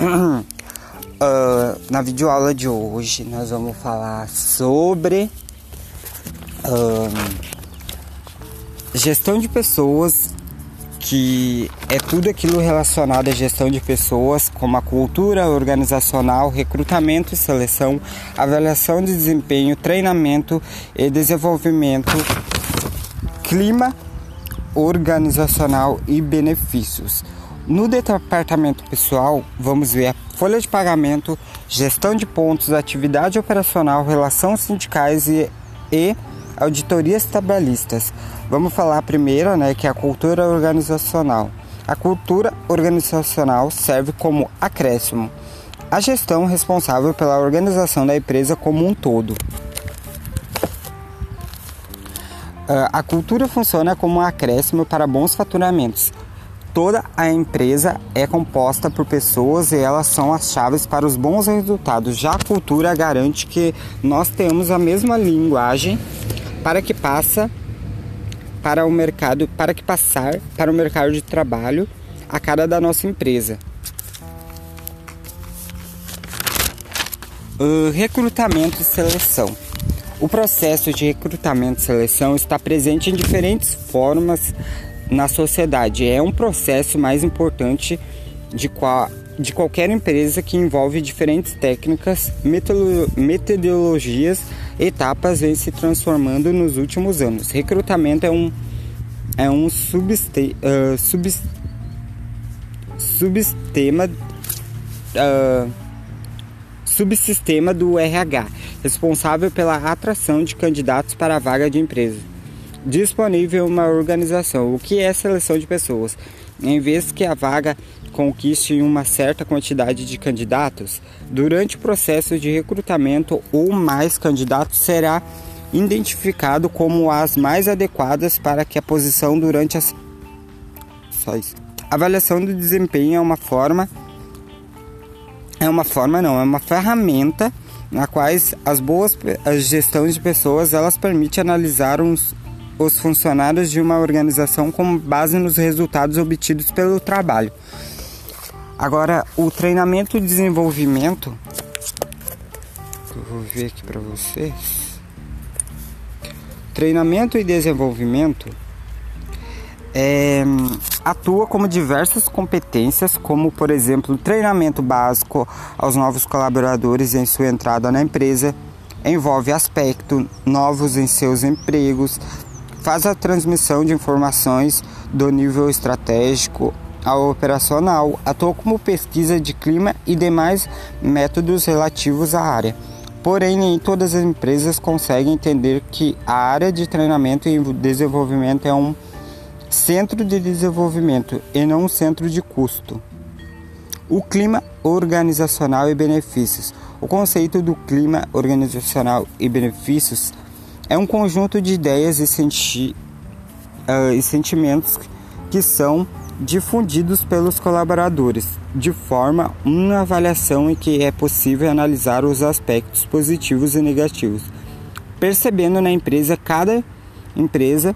Uh, na videoaula de hoje nós vamos falar sobre uh, gestão de pessoas, que é tudo aquilo relacionado à gestão de pessoas, como a cultura organizacional, recrutamento e seleção, avaliação de desempenho, treinamento e desenvolvimento, clima organizacional e benefícios. No departamento pessoal, vamos ver a folha de pagamento, gestão de pontos, atividade operacional, relações sindicais e, e auditorias trabalhistas. Vamos falar primeiro, né, que é a cultura organizacional. A cultura organizacional serve como acréscimo. A gestão responsável pela organização da empresa como um todo. Ah, a cultura funciona como um acréscimo para bons faturamentos, Toda a empresa é composta por pessoas e elas são as chaves para os bons resultados. Já a cultura garante que nós temos a mesma linguagem para que passa para o mercado, para que passar para o mercado de trabalho a cara da nossa empresa. Uh, recrutamento e seleção. O processo de recrutamento e seleção está presente em diferentes formas na sociedade. É um processo mais importante de, qual, de qualquer empresa que envolve diferentes técnicas, metodologias, etapas vem se transformando nos últimos anos. Recrutamento é um é um subste, uh, sub, subsistema uh, subsistema do RH, responsável pela atração de candidatos para a vaga de empresa disponível uma organização. O que é seleção de pessoas? Em vez que a vaga conquiste uma certa quantidade de candidatos, durante o processo de recrutamento, ou mais candidatos será identificado como as mais adequadas para que a posição durante as avaliação do desempenho é uma forma é uma forma não, é uma ferramenta na quais as boas as gestões de pessoas elas permitem analisar uns, os funcionários de uma organização com base nos resultados obtidos pelo trabalho. Agora, o treinamento e desenvolvimento, eu vou ver aqui para vocês. Treinamento e desenvolvimento é, atua como diversas competências, como por exemplo, treinamento básico aos novos colaboradores em sua entrada na empresa, envolve aspectos novos em seus empregos, faz a transmissão de informações do nível estratégico ao operacional, atua como pesquisa de clima e demais métodos relativos à área. Porém, nem todas as empresas conseguem entender que a área de treinamento e desenvolvimento é um centro de desenvolvimento e não um centro de custo. O clima organizacional e benefícios. O conceito do clima organizacional e benefícios é um conjunto de ideias e, senti uh, e sentimentos que são difundidos pelos colaboradores, de forma uma avaliação em que é possível analisar os aspectos positivos e negativos. Percebendo na empresa, cada empresa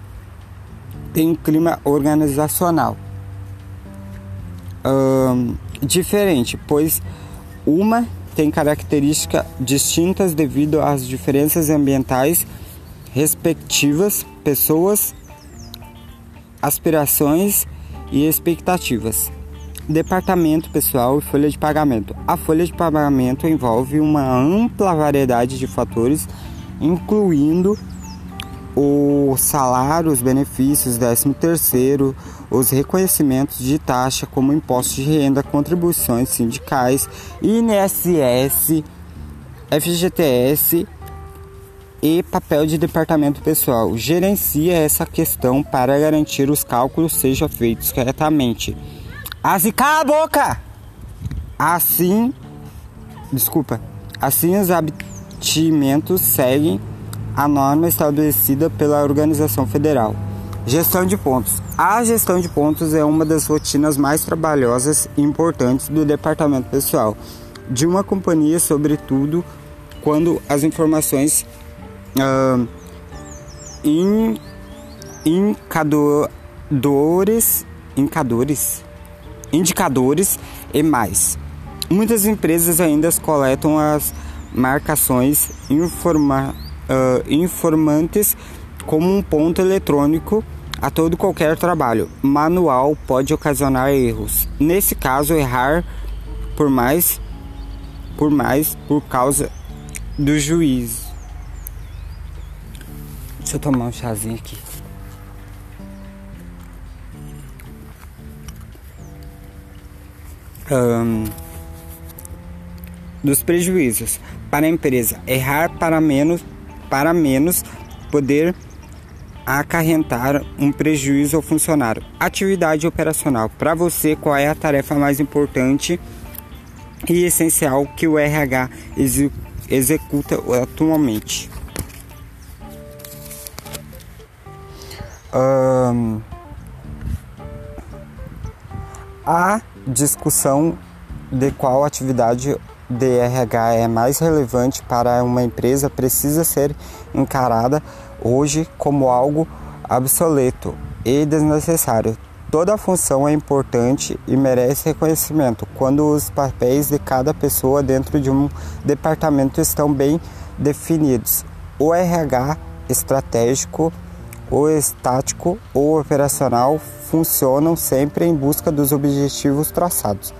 tem um clima organizacional uh, diferente, pois uma tem características distintas devido às diferenças ambientais respectivas pessoas, aspirações e expectativas. Departamento pessoal e folha de pagamento. A folha de pagamento envolve uma ampla variedade de fatores, incluindo o salário, os benefícios, 13 terceiro, os reconhecimentos de taxa como impostos de renda, contribuições sindicais, INSS, FGTS e papel de departamento pessoal. Gerencia essa questão para garantir os cálculos sejam feitos corretamente. Assim, cala a boca! Assim, desculpa, assim os abatimentos seguem a norma estabelecida pela organização federal. Gestão de pontos. A gestão de pontos é uma das rotinas mais trabalhosas e importantes do departamento pessoal de uma companhia, sobretudo quando as informações uh, in, indicadores, indicadores, indicadores e mais. Muitas empresas ainda coletam as marcações informa, uh, informantes como um ponto eletrônico a todo qualquer trabalho. Manual pode ocasionar erros. Nesse caso, errar por mais por mais por causa do juiz. Deixa eu tomar um chazinho aqui. Um, dos prejuízos para a empresa errar para menos para menos poder acarretar um prejuízo ao funcionário. Atividade operacional. Para você, qual é a tarefa mais importante e essencial que o RH executa atualmente? Um, a discussão de qual atividade de RH é mais relevante para uma empresa precisa ser encarada hoje como algo obsoleto e desnecessário. Toda função é importante e merece reconhecimento quando os papéis de cada pessoa dentro de um departamento estão bem definidos. O RH estratégico, o estático ou operacional funcionam sempre em busca dos objetivos traçados.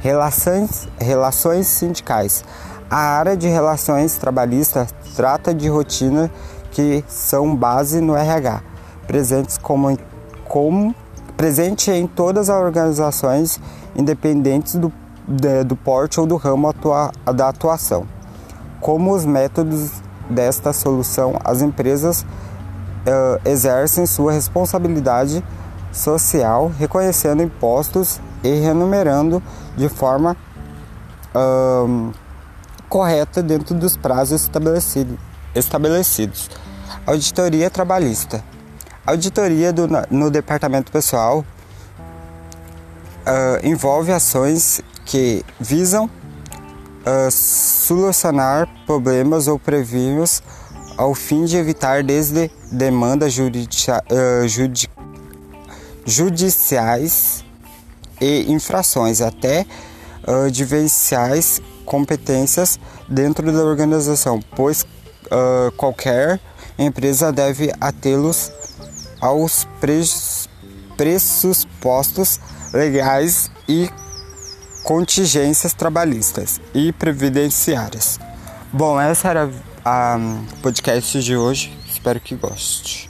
Relações, relações sindicais. A área de relações trabalhistas trata de rotina que são base no RH, presentes como, como presente em todas as organizações independentes do, de, do porte ou do ramo atua, da atuação. Como os métodos desta solução, as empresas uh, exercem sua responsabilidade social, reconhecendo impostos e remunerando de forma uh, correta dentro dos prazos estabelecido, estabelecidos. Auditoria trabalhista. Auditoria do, no departamento pessoal uh, envolve ações que visam uh, solucionar problemas ou previmos ao fim de evitar desde demandas uh, judi, judiciais e infrações até uh, diversas competências dentro da organização, pois uh, qualquer empresa deve atê-los aos pressupostos legais e contingências trabalhistas e previdenciárias. Bom, essa era a podcast de hoje. Espero que goste.